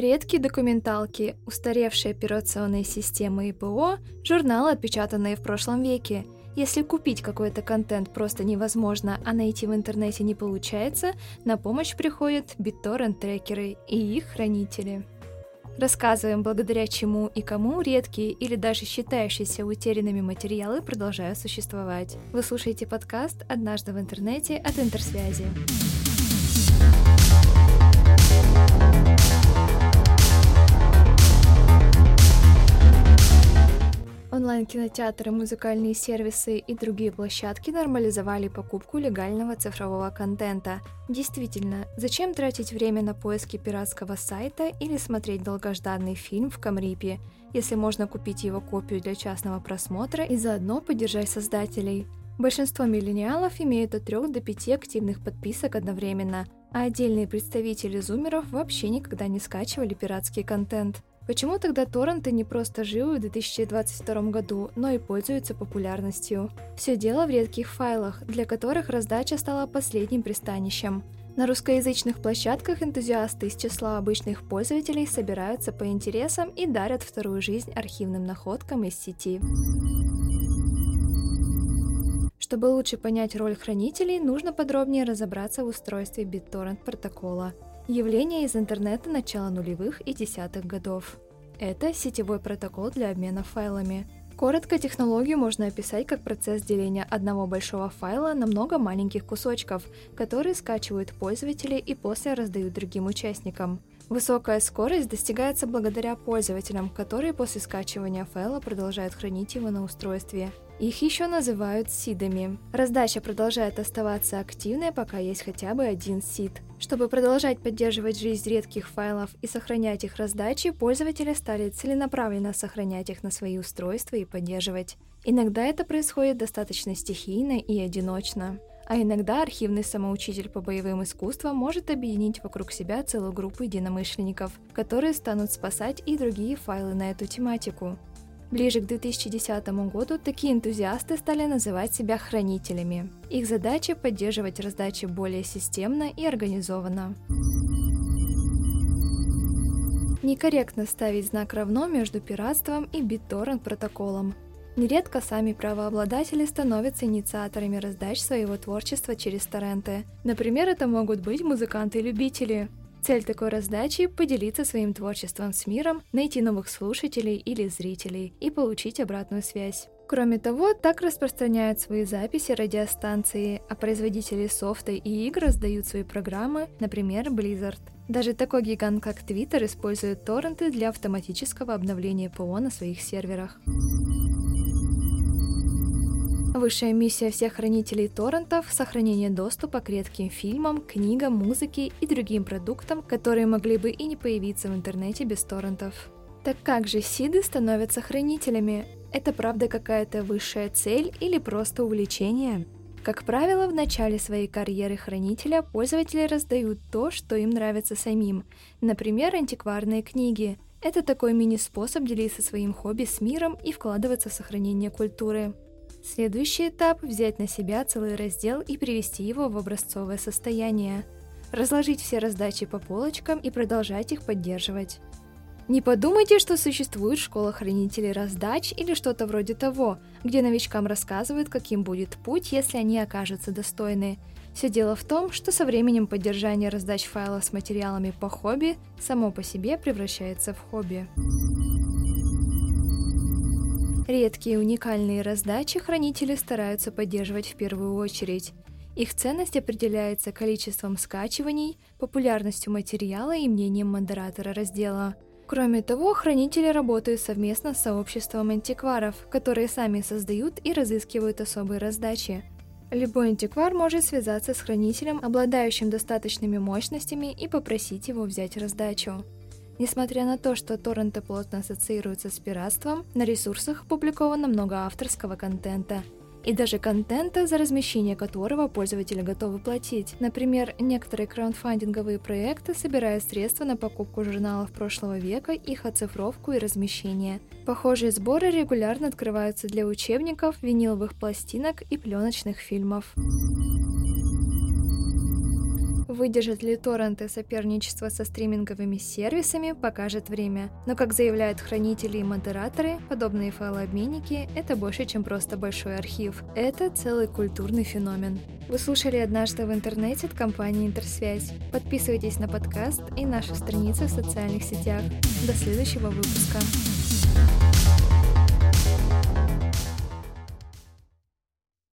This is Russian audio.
Редкие документалки, устаревшие операционные системы и ПО, журналы, отпечатанные в прошлом веке. Если купить какой-то контент просто невозможно, а найти в интернете не получается, на помощь приходят BitTorrent-трекеры и их хранители. Рассказываем, благодаря чему и кому редкие или даже считающиеся утерянными материалы продолжают существовать. Вы слушаете подкаст «Однажды в интернете» от Интерсвязи. Онлайн-кинотеатры, музыкальные сервисы и другие площадки нормализовали покупку легального цифрового контента. Действительно, зачем тратить время на поиски пиратского сайта или смотреть долгожданный фильм в Камрипе, если можно купить его копию для частного просмотра и заодно поддержать создателей? Большинство миллениалов имеют от 3 до 5 активных подписок одновременно, а отдельные представители зумеров вообще никогда не скачивали пиратский контент. Почему тогда торренты не просто живы в 2022 году, но и пользуются популярностью? Все дело в редких файлах, для которых раздача стала последним пристанищем. На русскоязычных площадках энтузиасты из числа обычных пользователей собираются по интересам и дарят вторую жизнь архивным находкам из сети. Чтобы лучше понять роль хранителей, нужно подробнее разобраться в устройстве BitTorrent протокола – Явление из интернета начала нулевых и десятых годов. Это сетевой протокол для обмена файлами. Коротко технологию можно описать как процесс деления одного большого файла на много маленьких кусочков, которые скачивают пользователи и после раздают другим участникам. Высокая скорость достигается благодаря пользователям, которые после скачивания файла продолжают хранить его на устройстве. Их еще называют сидами. Раздача продолжает оставаться активной, пока есть хотя бы один сид. Чтобы продолжать поддерживать жизнь редких файлов и сохранять их раздачи, пользователи стали целенаправленно сохранять их на свои устройства и поддерживать. Иногда это происходит достаточно стихийно и одиночно. А иногда архивный самоучитель по боевым искусствам может объединить вокруг себя целую группу единомышленников, которые станут спасать и другие файлы на эту тематику. Ближе к 2010 году такие энтузиасты стали называть себя хранителями. Их задача – поддерживать раздачи более системно и организованно. Некорректно ставить знак равно между пиратством и BitTorrent протоколом. Нередко сами правообладатели становятся инициаторами раздач своего творчества через торренты. Например, это могут быть музыканты-любители. Цель такой раздачи – поделиться своим творчеством с миром, найти новых слушателей или зрителей и получить обратную связь. Кроме того, так распространяют свои записи радиостанции, а производители софта и игр раздают свои программы, например, Blizzard. Даже такой гигант, как Twitter, использует торренты для автоматического обновления ПО на своих серверах. Высшая миссия всех хранителей торрентов – сохранение доступа к редким фильмам, книгам, музыке и другим продуктам, которые могли бы и не появиться в интернете без торрентов. Так как же сиды становятся хранителями? Это правда какая-то высшая цель или просто увлечение? Как правило, в начале своей карьеры хранителя пользователи раздают то, что им нравится самим, например, антикварные книги. Это такой мини-способ делиться своим хобби с миром и вкладываться в сохранение культуры. Следующий этап – взять на себя целый раздел и привести его в образцовое состояние. Разложить все раздачи по полочкам и продолжать их поддерживать. Не подумайте, что существует школа хранителей раздач или что-то вроде того, где новичкам рассказывают, каким будет путь, если они окажутся достойны. Все дело в том, что со временем поддержание раздач файлов с материалами по хобби само по себе превращается в хобби. Редкие уникальные раздачи хранители стараются поддерживать в первую очередь. Их ценность определяется количеством скачиваний, популярностью материала и мнением модератора раздела. Кроме того, хранители работают совместно с сообществом антикваров, которые сами создают и разыскивают особые раздачи. Любой антиквар может связаться с хранителем, обладающим достаточными мощностями, и попросить его взять раздачу. Несмотря на то, что торренты плотно ассоциируются с пиратством, на ресурсах опубликовано много авторского контента. И даже контента, за размещение которого пользователи готовы платить. Например, некоторые краундфандинговые проекты собирают средства на покупку журналов прошлого века, их оцифровку и размещение. Похожие сборы регулярно открываются для учебников, виниловых пластинок и пленочных фильмов. Выдержат ли торренты соперничество со стриминговыми сервисами, покажет время. Но, как заявляют хранители и модераторы, подобные файлообменники — это больше, чем просто большой архив. Это целый культурный феномен. Вы слушали «Однажды в интернете» от компании «Интерсвязь». Подписывайтесь на подкаст и наши страницы в социальных сетях. До следующего выпуска.